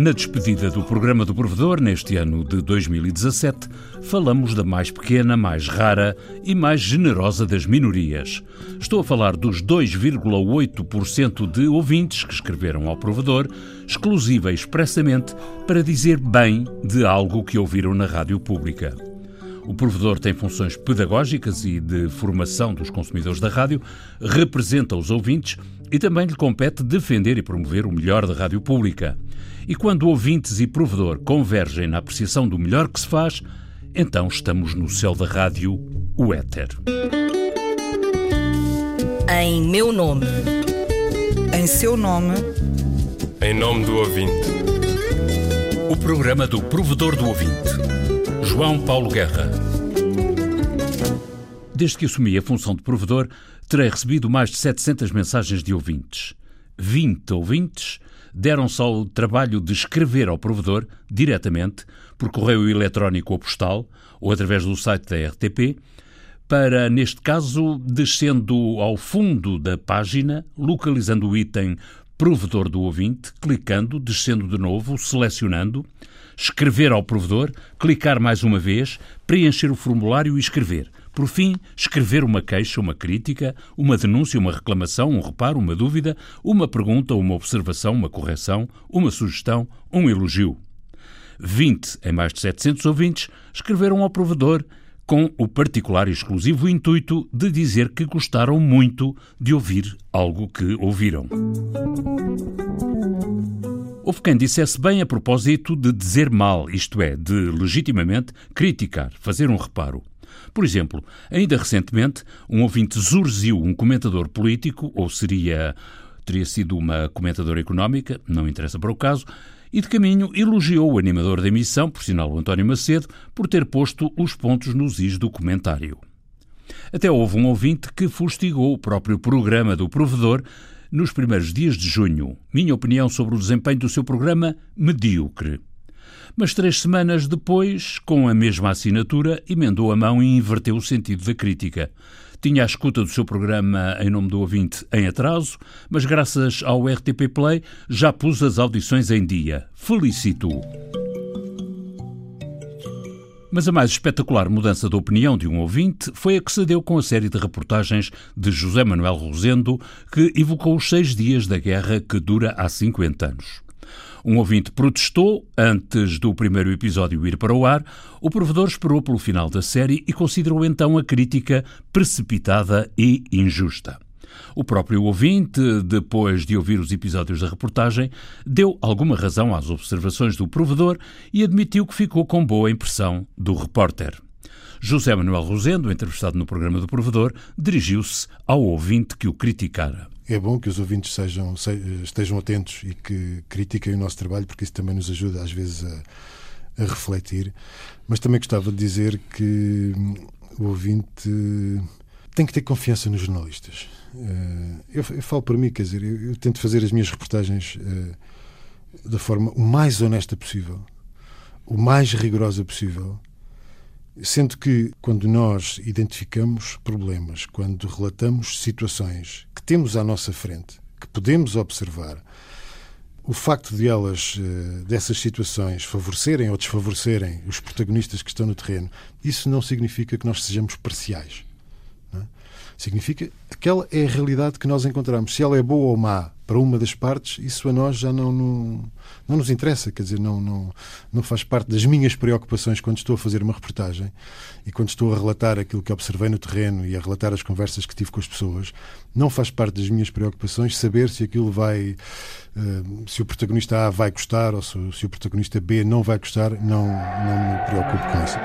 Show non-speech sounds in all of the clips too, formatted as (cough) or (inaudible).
Na despedida do programa do Provedor, neste ano de 2017, falamos da mais pequena, mais rara e mais generosa das minorias. Estou a falar dos 2,8% de ouvintes que escreveram ao Provedor, exclusiva e expressamente para dizer bem de algo que ouviram na rádio pública. O provedor tem funções pedagógicas e de formação dos consumidores da rádio, representa os ouvintes e também lhe compete defender e promover o melhor da rádio pública. E quando ouvintes e provedor convergem na apreciação do melhor que se faz, então estamos no céu da rádio, o éter. Em meu nome. Em seu nome. Em nome do ouvinte. O programa do provedor do ouvinte. João Paulo Guerra. Desde que assumi a função de provedor, terei recebido mais de 700 mensagens de ouvintes. 20 ouvintes deram-se ao trabalho de escrever ao provedor, diretamente, por correio eletrónico ou postal, ou através do site da RTP, para, neste caso, descendo ao fundo da página, localizando o item provedor do ouvinte, clicando, descendo de novo, selecionando, escrever ao provedor, clicar mais uma vez, preencher o formulário e escrever. Por fim, escrever uma queixa, uma crítica, uma denúncia, uma reclamação, um reparo, uma dúvida, uma pergunta, uma observação, uma correção, uma sugestão, um elogio. 20 em mais de 700 ouvintes escreveram ao provedor com o particular e exclusivo intuito de dizer que gostaram muito de ouvir algo que ouviram. Houve quem dissesse bem a propósito de dizer mal, isto é, de legitimamente criticar, fazer um reparo. Por exemplo, ainda recentemente, um ouvinte zurziu um comentador político, ou seria teria sido uma comentadora económica, não interessa para o caso, e de caminho elogiou o animador da emissão, por sinal o António Macedo, por ter posto os pontos nos is do comentário. Até houve um ouvinte que fustigou o próprio programa do provedor nos primeiros dias de junho. Minha opinião sobre o desempenho do seu programa, medíocre. Mas três semanas depois, com a mesma assinatura, emendou a mão e inverteu o sentido da crítica. Tinha a escuta do seu programa em nome do ouvinte em atraso, mas graças ao RTP Play já pus as audições em dia. Felicito-o. Mas a mais espetacular mudança de opinião de um ouvinte foi a que se deu com a série de reportagens de José Manuel Rosendo, que evocou os seis dias da guerra que dura há 50 anos. Um ouvinte protestou antes do primeiro episódio ir para o ar. O provedor esperou pelo final da série e considerou então a crítica precipitada e injusta. O próprio ouvinte, depois de ouvir os episódios da reportagem, deu alguma razão às observações do provedor e admitiu que ficou com boa impressão do repórter. José Manuel Rosendo, entrevistado no programa do provedor, dirigiu-se ao ouvinte que o criticara é bom que os ouvintes sejam, estejam atentos e que critiquem o nosso trabalho, porque isso também nos ajuda às vezes a, a refletir. Mas também gostava de dizer que o ouvinte tem que ter confiança nos jornalistas. Eh, eu, eu falo para mim, quer dizer, eu, eu, tento fazer as minhas reportagens eh, da forma o mais honesta possível, o mais rigorosa possível Sendo que, quando nós identificamos problemas, quando relatamos situações que temos à nossa frente, que podemos observar, o facto de elas, eh, dessas situações, favorecerem ou desfavorecerem os protagonistas que estão no terreno, isso não significa que nós sejamos parciais. Significa que aquela é a realidade que nós encontramos. Se ela é boa ou má para uma das partes, isso a nós já não, não, não nos interessa, quer dizer, não, não, não faz parte das minhas preocupações quando estou a fazer uma reportagem e quando estou a relatar aquilo que observei no terreno e a relatar as conversas que tive com as pessoas, não faz parte das minhas preocupações saber se aquilo vai, eh, se o protagonista A vai gostar ou se, se o protagonista B não vai gostar, não, não me preocupo com isso.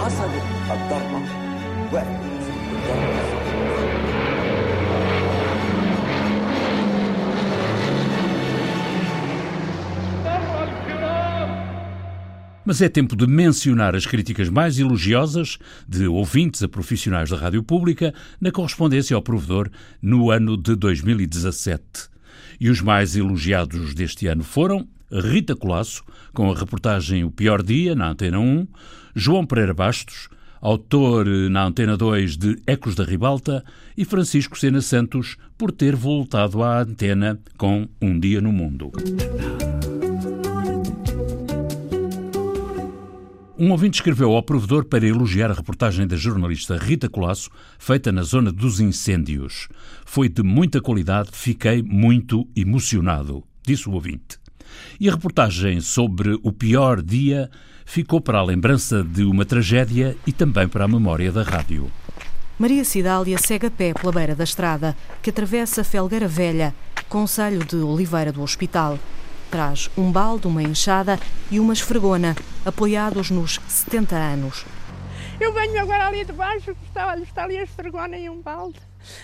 حصلت الضربة وقت الضربة Mas é tempo de mencionar as críticas mais elogiosas de ouvintes a profissionais da rádio pública na correspondência ao provedor no ano de 2017. E os mais elogiados deste ano foram Rita Colasso, com a reportagem O Pior Dia, na Antena 1, João Pereira Bastos, autor na Antena 2 de Ecos da Ribalta, e Francisco Sena Santos, por ter voltado à antena com Um Dia no Mundo. Um ouvinte escreveu ao provedor para elogiar a reportagem da jornalista Rita Colasso, feita na zona dos incêndios. Foi de muita qualidade, fiquei muito emocionado, disse o ouvinte. E a reportagem sobre o pior dia ficou para a lembrança de uma tragédia e também para a memória da rádio. Maria Cidália segue a pé pela beira da estrada, que atravessa Felgueira Velha, Conselho de Oliveira do Hospital. Traz um balde, uma enxada e uma esfregona, apoiados nos 70 anos. Eu venho agora ali de baixo, que está, está ali a esfregona e um balde,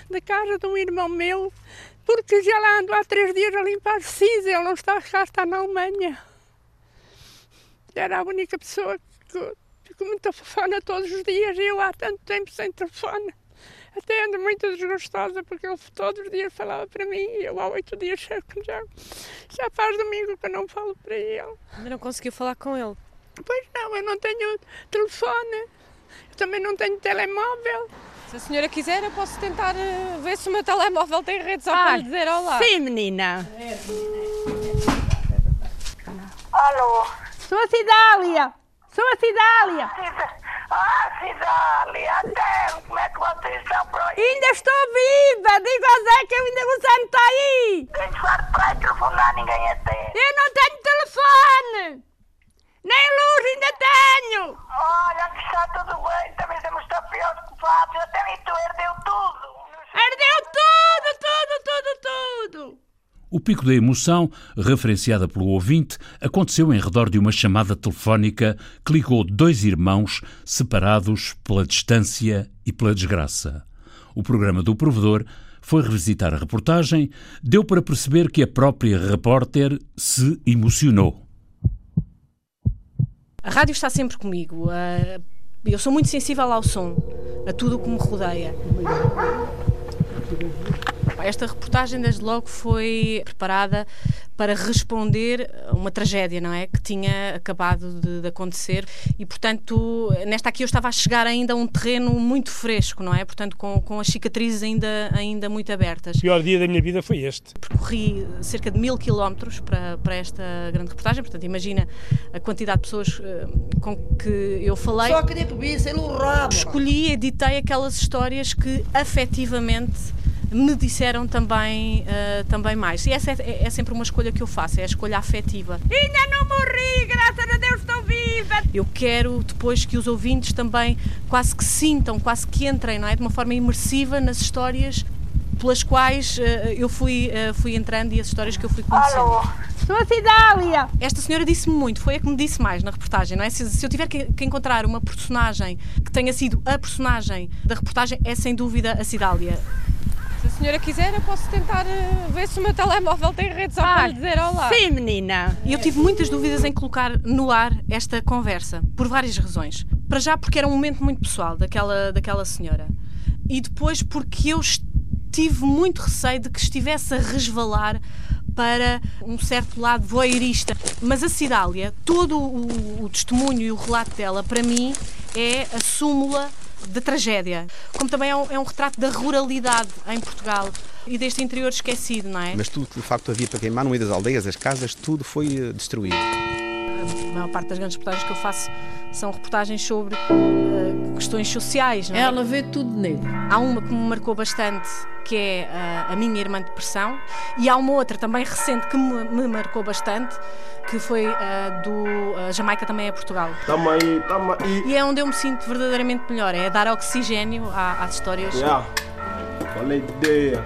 da casa de um irmão meu, porque já lá ando há três dias a limpar cinza, ele não está cá, está na Alemanha. Era a única pessoa que fico muito telefone todos os dias eu há tanto tempo sem telefone. Até ando muito desgostosa porque ele todos os dias falava para mim e eu há oito dias já, já, faz domingo que eu não falo para ele. Ainda não conseguiu falar com ele? Pois não, eu não tenho telefone, eu também não tenho telemóvel. Se a senhora quiser, eu posso tentar uh, ver se o meu telemóvel tem rede só para lhe dizer olá. Sim, menina. Alô? Sou a Cidália. Sou a Cidália. Ah, Cidália, até como é que vocês estão por aí? Ainda estou viva. Diga ao Zé que eu ainda o Zé não está aí. De falar para telefonar, ninguém atende. Eu não tenho telefone. Nem luz ainda tenho. O pico da emoção, referenciada pelo ouvinte, aconteceu em redor de uma chamada telefónica que ligou dois irmãos separados pela distância e pela desgraça. O programa do provedor foi revisitar a reportagem, deu para perceber que a própria repórter se emocionou. A rádio está sempre comigo. Eu sou muito sensível ao som, a tudo o que me rodeia. Esta reportagem, desde logo, foi preparada para responder a uma tragédia, não é? Que tinha acabado de, de, acontecer e, portanto, nesta aqui eu estava a chegar ainda a um terreno muito fresco, não é? Portanto, com, com as cicatrizes ainda, ainda muito abertas. O pior dia da minha vida foi este. Percorri cerca de mil quilómetros para, para esta grande reportagem, portanto, imagina a quantidade de pessoas uh, com que eu falei. Só queria que visse no rabo. Escolhi e editei aquelas histórias que afetivamente me disseram também, uh, também mais. E essa é, é, sempre uma escolha que eu faço, é a escolha afetiva. Ainda não morri, graças a Deus estou viva! Eu quero depois que os ouvintes também quase que sintam, quase que entrem, não é? De uma forma imersiva nas histórias pelas quais uh, eu fui, uh, fui entrando e as histórias que eu fui conhecendo. Alô? Sou a Cidália! Esta senhora disse-me muito, foi a que me disse mais na reportagem, não é? Se, se eu tiver que, que, encontrar uma personagem que tenha sido a personagem da reportagem, é sem dúvida a Cidália. Se a senhora quiser, eu posso tentar uh, ver se o meu telemóvel tem rede só ah, para lhe dizer olá. Sim, menina. Eu tive muitas dúvidas em colocar no ar esta conversa, por várias razões. Para já, porque era um momento muito pessoal daquela, daquela senhora. E depois, porque eu tive muito receio de que estivesse a resvalar para um certo lado voyeurista. Mas a Cidália, todo o, o testemunho e o relato dela, para mim, é a súmula da tragédia, como também é um, é um, retrato da ruralidade em Portugal e deste interior esquecido, não é? Mas tudo que de facto havia para queimar no meio das aldeias, as casas, tudo foi eh, destruído. A maior parte das grandes reportagens que eu faço são reportagens sobre uh, questões sociais. Não é? Ela vê tudo nele. Há uma que me marcou bastante, que é uh, a minha irmã de pressão, e há uma outra também recente que me, me marcou bastante, que foi uh, do Jamaica também é Portugal. Tamo aí, tamo aí. E é onde eu me sinto verdadeiramente melhor, é dar oxigênio às histórias. Yeah. Falei ideia.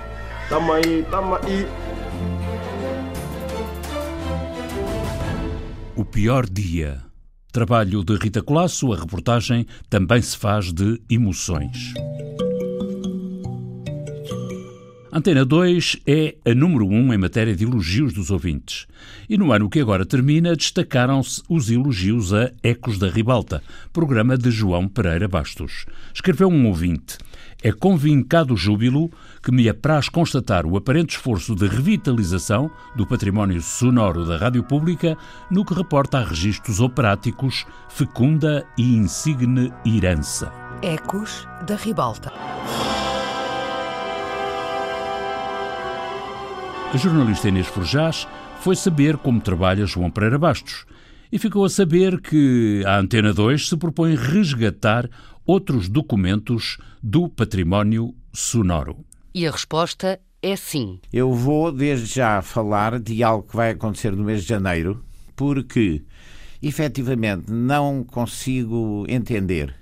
Tamo aí, tamo aí. O pior dia. Trabalho de Rita Colasso, a reportagem também se faz de emoções. Antena 2 é a número 1 um em matéria de elogios dos ouvintes. E no ano que agora termina, destacaram-se os elogios a Ecos da Ribalta, programa de João Pereira Bastos. Escreveu um ouvinte. É convincado júbilo que me apraz constatar o aparente esforço de revitalização do património sonoro da Rádio Pública no que reporta a registros operáticos, fecunda e insigne herança. Ecos da Ribalta. A jornalista Inês Forjás foi saber como trabalha João Pereira Bastos e ficou a saber que a Antena 2 se propõe resgatar outros documentos do património sonoro. E a resposta é sim. Eu vou desde já falar de algo que vai acontecer no mês de janeiro, porque efetivamente não consigo entender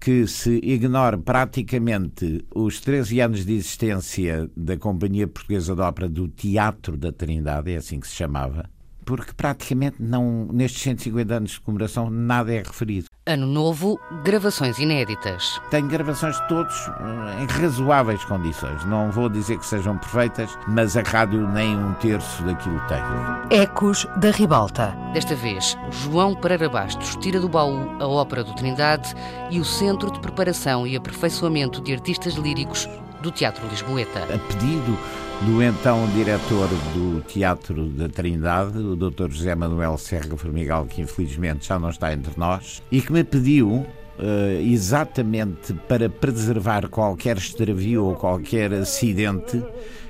que se ignore praticamente os 13 anos de existência da Companhia Portuguesa de Ópera do Teatro da Trindade, é assim que se chamava, porque praticamente não, nestes 150 anos de comemoração, nada é referido. Ano novo, gravações inéditas. Tenho gravações de todos eh, em razoáveis condições. Não vou dizer que sejam perfeitas, mas a rádio nem um terço daquilo tem. Ecos da Ribalta. Desta vez, João Pereira Bastos tira do baú a Ópera do Trindade e o Centro de Preparação e Aperfeiçoamento de Artistas Líricos do Teatro Lisboeta. A pedido do então diretor do Teatro da Trindade, o Dr. José Manuel Serra Formigal, que infelizmente já não está entre nós, e que me pediu Uh, exatamente para preservar qualquer extravio ou qualquer acidente,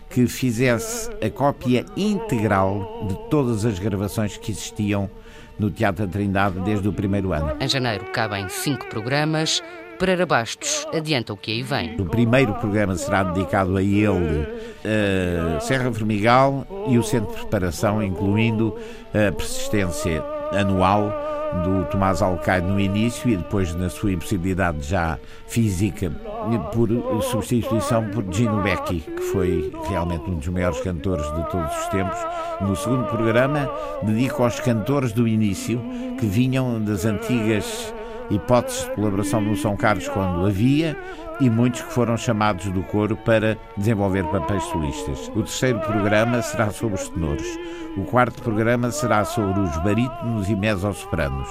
que fizesse a cópia integral de todas as gravações que existiam no Teatro da Trindade desde o primeiro ano. Em janeiro cabem cinco programas. Pereira Bastos adianta o que aí vem. O primeiro programa será dedicado a ele, uh, Serra Formigal e o Centro de Preparação, incluindo a persistência anual do Tomás Alcaide no início e depois na sua impossibilidade já física por substituição por Gino Becchi, que foi realmente um dos maiores cantores de todos os tempos. No segundo programa dedico aos cantores do início que vinham das antigas hipóteses de colaboração no São Carlos quando havia e muitos que foram chamados do coro para desenvolver papéis solistas. O terceiro programa será sobre os tenores. O quarto programa será sobre os barítonos e mezzosopranos.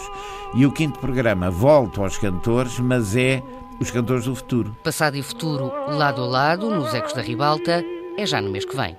E o quinto programa volta aos cantores, mas é os cantores do futuro. Passado e futuro, lado a lado, nos Ecos da Ribalta, é já no mês que vem.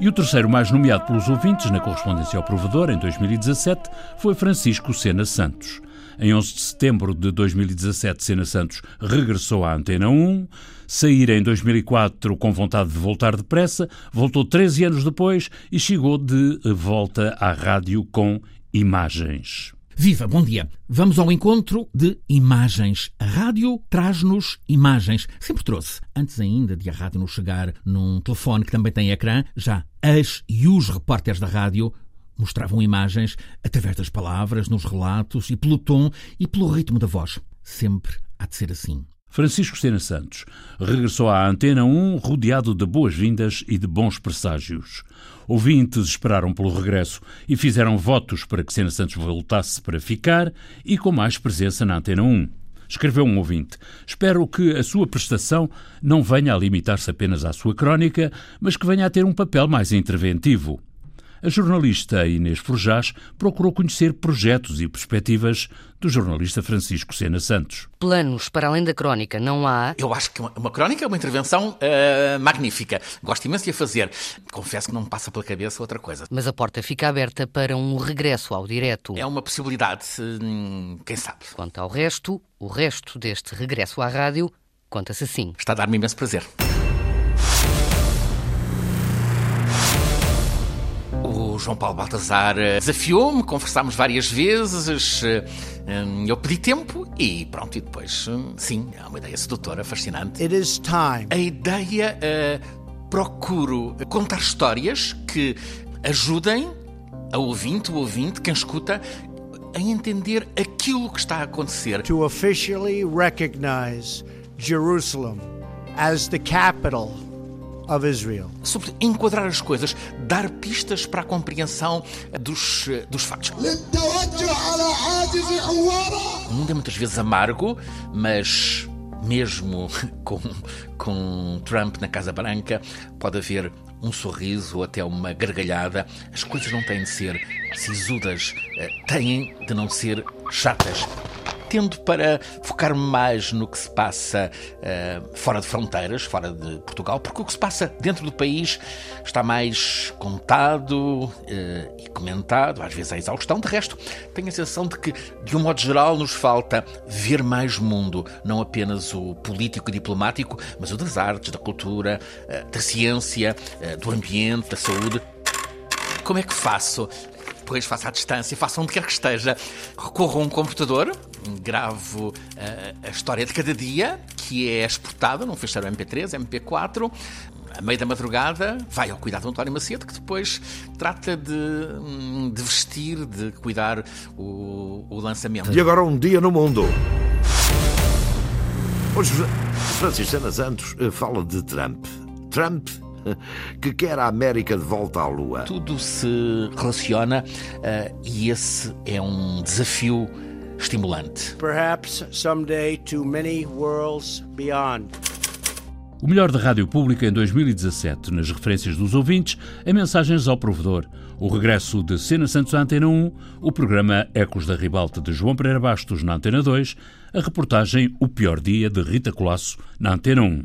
E o terceiro mais nomeado pelos ouvintes na correspondência ao provedor em 2017 foi Francisco Sena Santos. Em 11 de setembro de 2017, Sena Santos regressou à Antena 1. Sair em 2004 com vontade de voltar depressa, voltou 13 anos depois e chegou de volta à rádio com imagens. Viva, bom dia. Vamos ao encontro de imagens. A rádio traz-nos imagens. Sempre trouxe. Antes ainda de a rádio nos chegar num telefone que também tem ecrã, já as e os repórteres da rádio mostravam imagens através das palavras, nos relatos e pelo tom e pelo ritmo da voz. Sempre há de ser assim. Francisco Sena Santos regressou à Antena 1 rodeado de boas-vindas e de bons presságios. Ouvintes esperaram pelo regresso e fizeram votos para que Sena Santos voltasse para ficar e com mais presença na Antena 1. Escreveu um ouvinte: Espero que a sua prestação não venha a limitar-se apenas à sua crónica, mas que venha a ter um papel mais interventivo. A jornalista Inês Forjás procurou conhecer projetos e perspectivas do jornalista Francisco Sena Santos. Planos para além da crónica não há. Eu acho que uma, uma crónica é uma intervenção uh, magnífica. Gosto imenso de a fazer. Confesso que não me passa pela cabeça outra coisa. Mas a porta fica aberta para um regresso ao direto. É uma possibilidade, quem sabe. Quanto ao resto, o resto deste regresso à rádio conta-se assim. Está a dar-me imenso prazer. O João Paulo Baltazar eh, desafiou-me, conversámos várias vezes, eh, hum, eu pedi tempo e pronto, e depois, sim, é uma ideia sedutora, fascinante. It is time. A ideia, uh, procuro contar histórias que ajudem a ouvinte, o ouvinte, quem escuta, a entender aquilo que está a acontecer. To officially recognize Jerusalem as the capital of Israel. Sobre enquadrar as coisas, dar pistas para a compreensão dos, dos fatos. O mundo é muitas vezes amargo, mas mesmo (laughs) com, com Trump na Casa Branca, pode haver um sorriso ou até uma gargalhada. As coisas não têm de ser sisudas, eh, têm de não ser chatas tendo para focar mais no que se passa uh, fora de fronteiras, fora de Portugal, porque o que se passa dentro do país está mais contado uh, e comentado, às vezes à exaustão. De resto, tenho a sensação de que, de um modo geral, nos falta ver mais mundo, não apenas o político e diplomático, mas o das artes, da cultura, uh, da ciência, do ambiente, da saúde. Como é que faço depois faço à distância, faço onde quer que esteja. Recorro a um computador, gravo uh, a história de cada dia, que é exportada num fecheiro MP3, MP4. A meio da madrugada, vai ao cuidado do António Macedo, que depois trata de, hum, de vestir, de cuidar o, o lançamento. E agora um dia no mundo. Hoje, Francisco Ana Santos eh, fala de Trump. Trump (laughs) que quer a América de volta à Lua. Tudo se relaciona uh, e esse é um desafio estimulante. Perhaps someday to many worlds beyond. O melhor da rádio pública em 2017, nas referências dos ouvintes, em mensagens ao provedor. O regresso de Cena Santos à Antena 1, o programa Ecos da Ribalta de João Pereira Bastos na Antena 2, a reportagem O Pior Dia de Rita Colasso na Antena 1.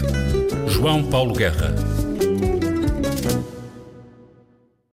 João Paulo Guerra.